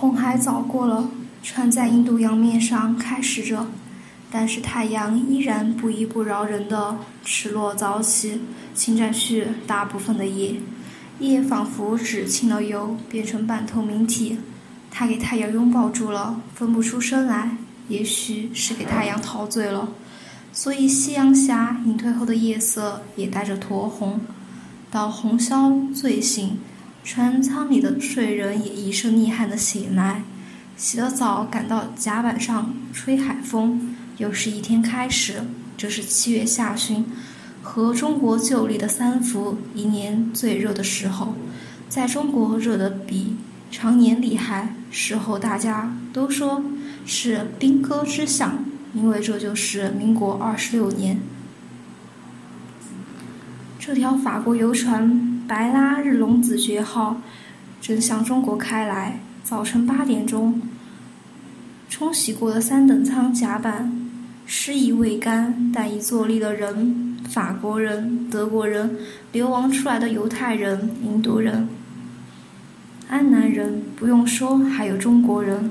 红海早过了，船在印度洋面上开始着，但是太阳依然不依不饶人的赤裸早起，侵占去大部分的夜。夜仿佛只清了油，变成半透明体。它给太阳拥抱住了，分不出声来。也许是给太阳陶醉了，所以夕阳下隐退后的夜色也带着酡红。到红霄醉醒，船舱里的睡人也一身溺汗的醒来，洗了澡，赶到甲板上吹海风。又是一天开始，这是七月下旬，和中国旧历的三伏，一年最热的时候，在中国热得比常年厉害。事后大家都说。是兵戈之象，因为这就是民国二十六年。这条法国游船“白拉日龙子爵号”正向中国开来。早晨八点钟，冲洗过的三等舱甲板湿意未干，但已坐立的人，法国人、德国人、流亡出来的犹太人、印度人、安南人，不用说，还有中国人。